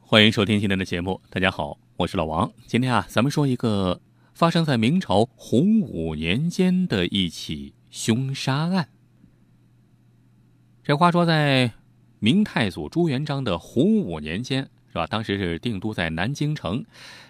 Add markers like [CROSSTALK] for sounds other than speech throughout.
欢迎收听今天的节目，大家好，我是老王。今天啊，咱们说一个发生在明朝洪武年间的一起凶杀案。这话说，在明太祖朱元璋的洪武年间，是吧？当时是定都在南京城。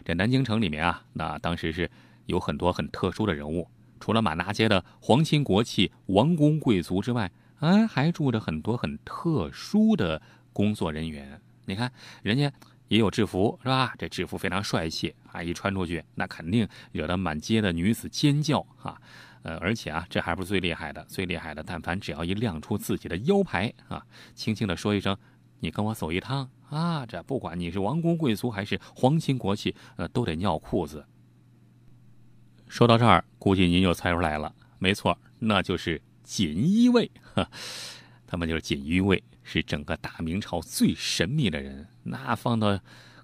这南京城里面啊，那当时是有很多很特殊的人物，除了满大街的皇亲国戚、王公贵族之外，啊，还住着很多很特殊的工作人员。你看，人家。也有制服是吧？这制服非常帅气啊！一穿出去，那肯定惹得满街的女子尖叫啊！呃，而且啊，这还不是最厉害的，最厉害的，但凡只要一亮出自己的腰牌啊，轻轻的说一声“你跟我走一趟啊”，这不管你是王公贵族还是皇亲国戚，呃，都得尿裤子。说到这儿，估计您就猜出来了，没错，那就是锦衣卫，哈 [LAUGHS] 他们就是锦衣卫。是整个大明朝最神秘的人，那放到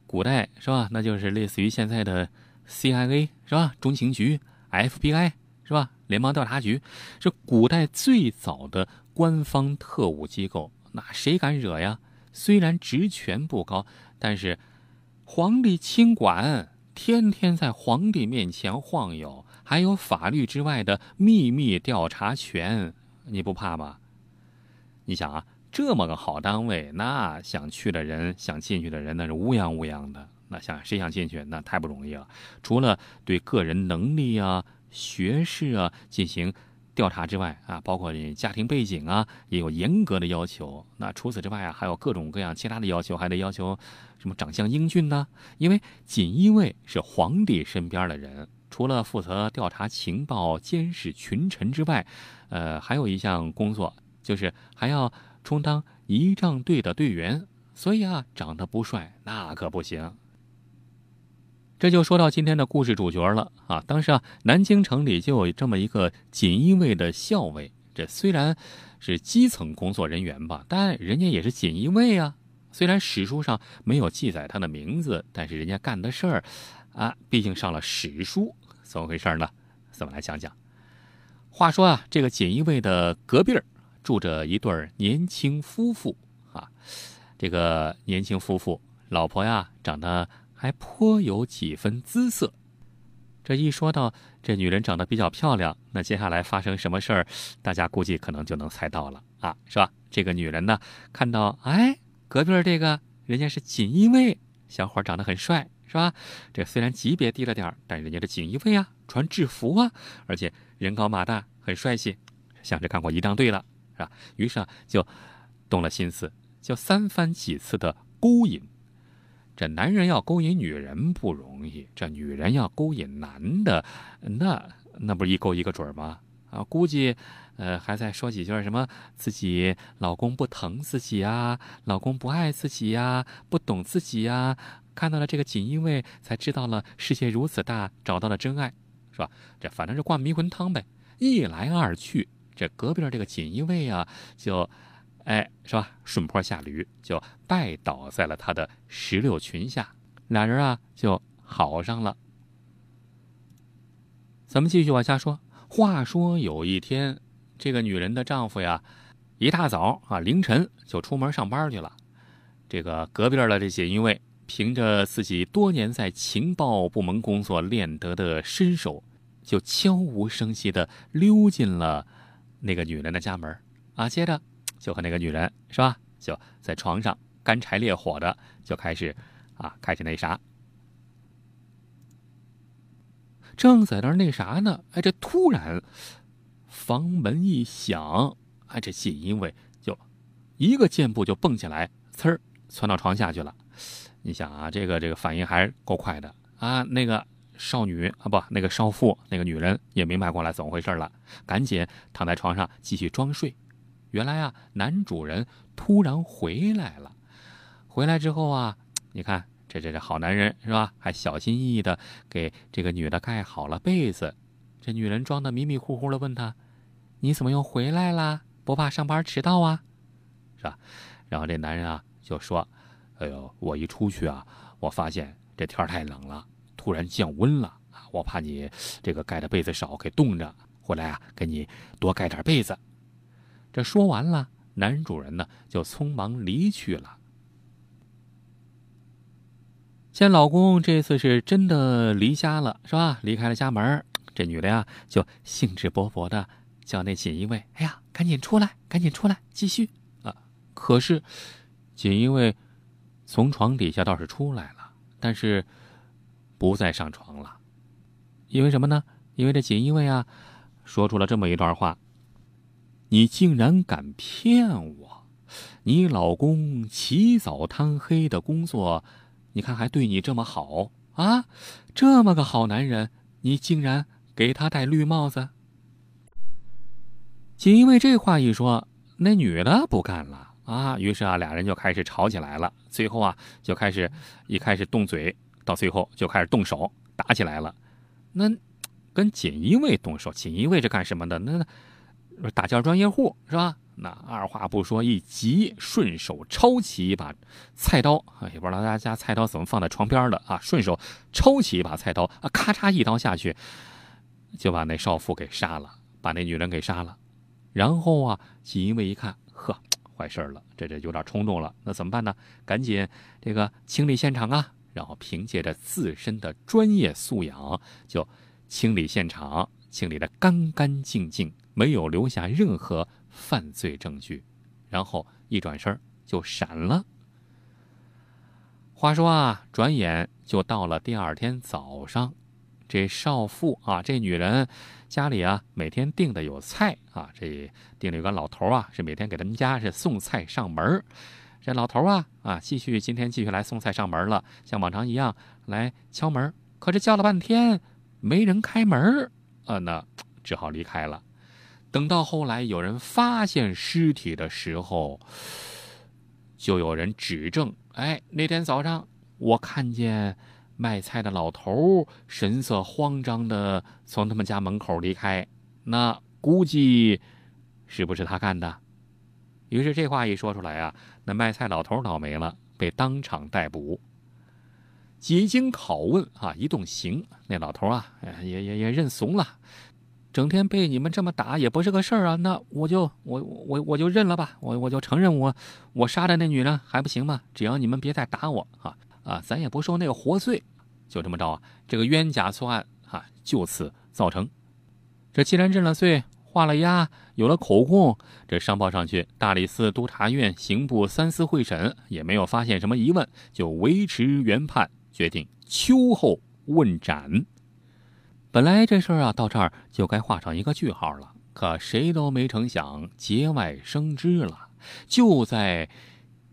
古代是吧？那就是类似于现在的 CIA 是吧？中情局、FBI 是吧？联邦调查局，是古代最早的官方特务机构。那谁敢惹呀？虽然职权不高，但是皇帝亲管，天天在皇帝面前晃悠，还有法律之外的秘密调查权，你不怕吗？你想啊。这么个好单位，那想去的人、想进去的人，那是乌泱乌泱的。那想谁想进去，那太不容易了。除了对个人能力啊、学识啊进行调查之外啊，包括你家庭背景啊，也有严格的要求。那除此之外啊，还有各种各样其他的要求，还得要求什么长相英俊呢？因为锦衣卫是皇帝身边的人，除了负责调查情报、监视群臣之外，呃，还有一项工作就是还要。充当仪仗队的队员，所以啊，长得不帅那可不行。这就说到今天的故事主角了啊！当时啊，南京城里就有这么一个锦衣卫的校尉，这虽然是基层工作人员吧，但人家也是锦衣卫啊。虽然史书上没有记载他的名字，但是人家干的事儿啊，毕竟上了史书。怎么回事呢？咱们来讲讲。话说啊，这个锦衣卫的隔壁。住着一对年轻夫妇啊，这个年轻夫妇老婆呀长得还颇有几分姿色。这一说到这女人长得比较漂亮，那接下来发生什么事儿，大家估计可能就能猜到了啊，是吧？这个女人呢，看到哎，隔壁这个人家是锦衣卫小伙，长得很帅，是吧？这虽然级别低了点但人家的锦衣卫啊，穿制服啊，而且人高马大，很帅气，像是干过仪仗队了。是吧？于是啊，就动了心思，就三番几次的勾引。这男人要勾引女人不容易，这女人要勾引男的，那那不是一勾一个准吗？啊，估计，呃，还在说几句什么自己老公不疼自己啊，老公不爱自己呀，不懂自己呀。看到了这个锦衣卫，才知道了世界如此大，找到了真爱，是吧？这反正是灌迷魂汤呗。一来二去。这隔壁的这个锦衣卫啊，就，哎，是吧？顺坡下驴，就拜倒在了他的石榴裙下，俩人啊就好上了。咱们继续往下说。话说有一天，这个女人的丈夫呀，一大早啊，凌晨就出门上班去了。这个隔壁的这锦衣卫，凭着自己多年在情报部门工作练得的身手，就悄无声息的溜进了。那个女人的家门啊，接着就和那个女人是吧，就在床上干柴烈火的就开始啊，开始那啥。正在那那啥呢，哎，这突然房门一响，哎，这锦衣卫就一个箭步就蹦起来，呲儿窜到床下去了。你想啊，这个这个反应还是够快的啊，那个。少女啊，不，那个少妇，那个女人也明白过来怎么回事了，赶紧躺在床上继续装睡。原来啊，男主人突然回来了。回来之后啊，你看这这这好男人是吧？还小心翼翼的给这个女的盖好了被子。这女人装的迷迷糊糊的问他：“你怎么又回来了？不怕上班迟到啊？是吧？”然后这男人啊就说：“哎呦，我一出去啊，我发现这天太冷了。”突然降温了啊！我怕你这个盖的被子少，给冻着。回来啊，给你多盖点被子。这说完了，男主人呢就匆忙离去了。见老公这次是真的离家了，是吧？离开了家门，这女的呀就兴致勃勃的叫那锦衣卫：“哎呀，赶紧出来，赶紧出来，继续啊！”可是锦衣卫从床底下倒是出来了，但是不再上床了，因为什么呢？因为这锦衣卫啊说出了这么一段话：“你竟然敢骗我！你老公起早贪黑的工作。”你看，还对你这么好啊！这么个好男人，你竟然给他戴绿帽子。锦衣卫这话一说，那女的不干了啊！于是啊，俩人就开始吵起来了。最后啊，就开始一开始动嘴，到最后就开始动手打起来了。那跟锦衣卫动手，锦衣卫是干什么的？那打架专业户是吧？那二话不说，一急，顺手抄起一把菜刀，也不知道大家菜刀怎么放在床边的啊！顺手抄起一把菜刀啊，咔嚓一刀下去，就把那少妇给杀了，把那女人给杀了。然后啊，锦衣卫一看，呵，坏事了，这这有点冲动了。那怎么办呢？赶紧这个清理现场啊！然后凭借着自身的专业素养，就清理现场，清理的干干净净，没有留下任何。犯罪证据，然后一转身就闪了。话说啊，转眼就到了第二天早上，这少妇啊，这女人家里啊，每天订的有菜啊，这订了一个老头啊，是每天给他们家是送菜上门这老头啊啊，继续今天继续来送菜上门了，像往常一样来敲门，可是叫了半天没人开门啊，那只好离开了。等到后来有人发现尸体的时候，就有人指证：“哎，那天早上我看见卖菜的老头神色慌张的从他们家门口离开，那估计是不是他干的？”于是这话一说出来啊，那卖菜老头倒霉了，被当场逮捕。几经拷问啊，一动刑，那老头啊，也也也认怂了。整天被你们这么打也不是个事儿啊，那我就我我我就认了吧，我我就承认我我杀的那女人还不行吗？只要你们别再打我啊啊，咱也不受那个活罪，就这么着啊，这个冤假错案啊就此造成。这既然认了罪，画了押，有了口供，这上报上去，大理寺督察院刑部三司会审也没有发现什么疑问，就维持原判，决定秋后问斩。本来这事儿啊，到这儿就该画上一个句号了。可谁都没成想，节外生枝了。就在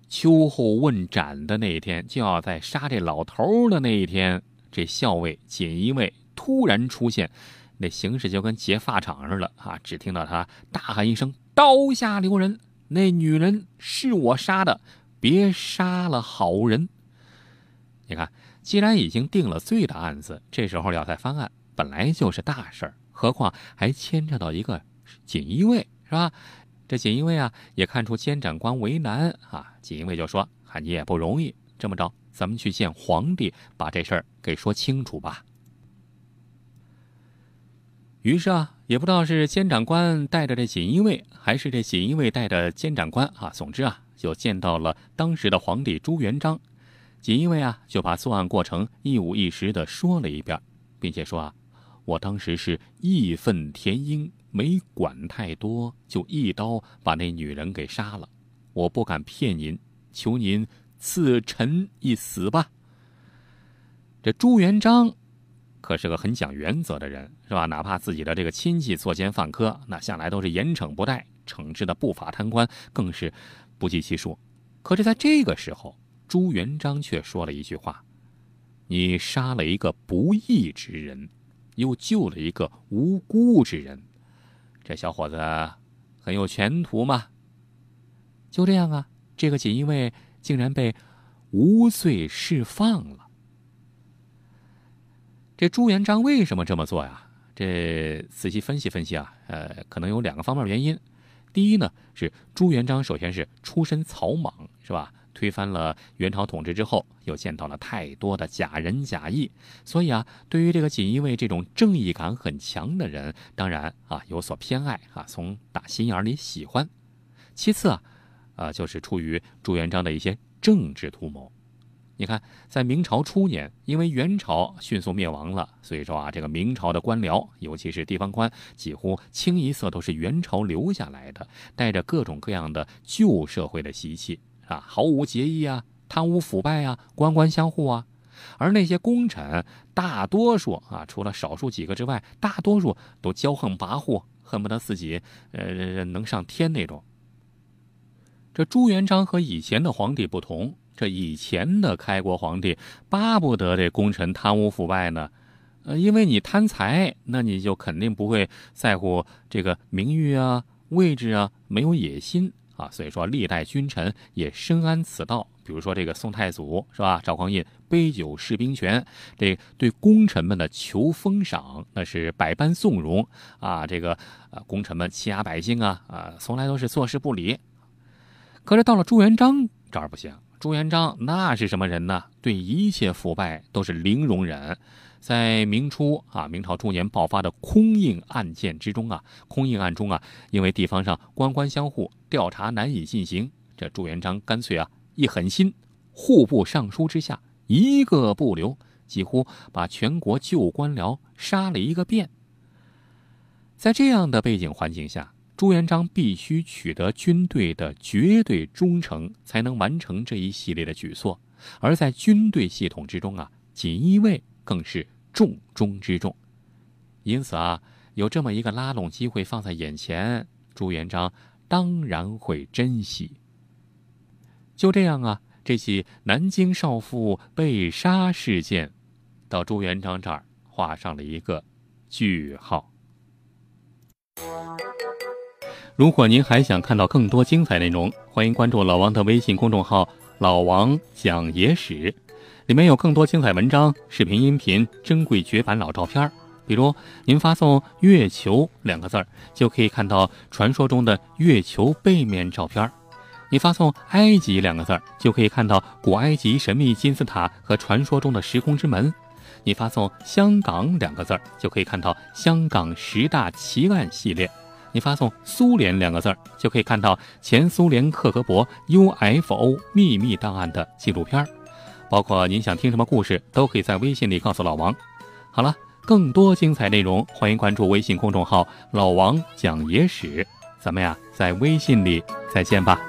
秋后问斩的那一天，就要在杀这老头的那一天，这校尉锦衣卫突然出现，那形势就跟劫法场似的啊！只听到他大喊一声：“刀下留人！那女人是我杀的，别杀了好人！”你看，既然已经定了罪的案子，这时候要再翻案。本来就是大事儿，何况还牵扯到一个锦衣卫，是吧？这锦衣卫啊，也看出监斩官为难啊。锦衣卫就说：“啊，你也不容易，这么着，咱们去见皇帝，把这事儿给说清楚吧。”于是啊，也不知道是监斩官带着这锦衣卫，还是这锦衣卫带着监斩官啊。总之啊，就见到了当时的皇帝朱元璋。锦衣卫啊，就把作案过程一五一十的说了一遍，并且说啊。我当时是义愤填膺，没管太多，就一刀把那女人给杀了。我不敢骗您，求您赐臣一死吧。这朱元璋可是个很讲原则的人，是吧？哪怕自己的这个亲戚作奸犯科，那向来都是严惩不贷，惩治的不法贪官更是不计其数。可是在这个时候，朱元璋却说了一句话：“你杀了一个不义之人。”又救了一个无辜之人，这小伙子很有前途嘛。就这样啊，这个锦衣卫竟然被无罪释放了。这朱元璋为什么这么做呀？这仔细分析分析啊，呃，可能有两个方面原因。第一呢，是朱元璋首先是出身草莽，是吧？推翻了元朝统治之后，又见到了太多的假仁假义，所以啊，对于这个锦衣卫这种正义感很强的人，当然啊有所偏爱啊，从打心眼里喜欢。其次啊，啊，就是出于朱元璋的一些政治图谋。你看，在明朝初年，因为元朝迅速灭亡了，所以说啊，这个明朝的官僚，尤其是地方官，几乎清一色都是元朝留下来的，带着各种各样的旧社会的习气啊，毫无节义啊，贪污腐败啊，官官相护啊。而那些功臣，大多数啊，除了少数几个之外，大多数都骄横跋扈，恨不得自己呃能上天那种。这朱元璋和以前的皇帝不同。这以前的开国皇帝巴不得这功臣贪污腐败呢，呃，因为你贪财，那你就肯定不会在乎这个名誉啊、位置啊，没有野心啊。所以说，历代君臣也深谙此道。比如说这个宋太祖是吧？赵匡胤杯酒释兵权，这对功臣们的求封赏那是百般纵容啊。这个呃，功臣们欺压百姓啊啊，从来都是坐视不理。可是到了朱元璋这儿不行。朱元璋那是什么人呢？对一切腐败都是零容忍。在明初啊，明朝初年爆发的空印案件之中啊，空印案中啊，因为地方上官官相护，调查难以进行，这朱元璋干脆啊一狠心，户部尚书之下一个不留，几乎把全国旧官僚杀了一个遍。在这样的背景环境下。朱元璋必须取得军队的绝对忠诚，才能完成这一系列的举措。而在军队系统之中啊，锦衣卫更是重中之重。因此啊，有这么一个拉拢机会放在眼前，朱元璋当然会珍惜。就这样啊，这起南京少妇被杀事件，到朱元璋这儿画上了一个句号。如果您还想看到更多精彩内容，欢迎关注老王的微信公众号“老王讲野史”，里面有更多精彩文章、视频、音频、珍贵绝版老照片。比如，您发送“月球”两个字儿，就可以看到传说中的月球背面照片；你发送“埃及”两个字儿，就可以看到古埃及神秘金字塔和传说中的时空之门；你发送“香港”两个字儿，就可以看到香港十大奇案系列。你发送“苏联”两个字儿，就可以看到前苏联克格勃 UFO 秘密档案的纪录片儿，包括您想听什么故事，都可以在微信里告诉老王。好了，更多精彩内容，欢迎关注微信公众号“老王讲野史”。咱们呀，在微信里再见吧。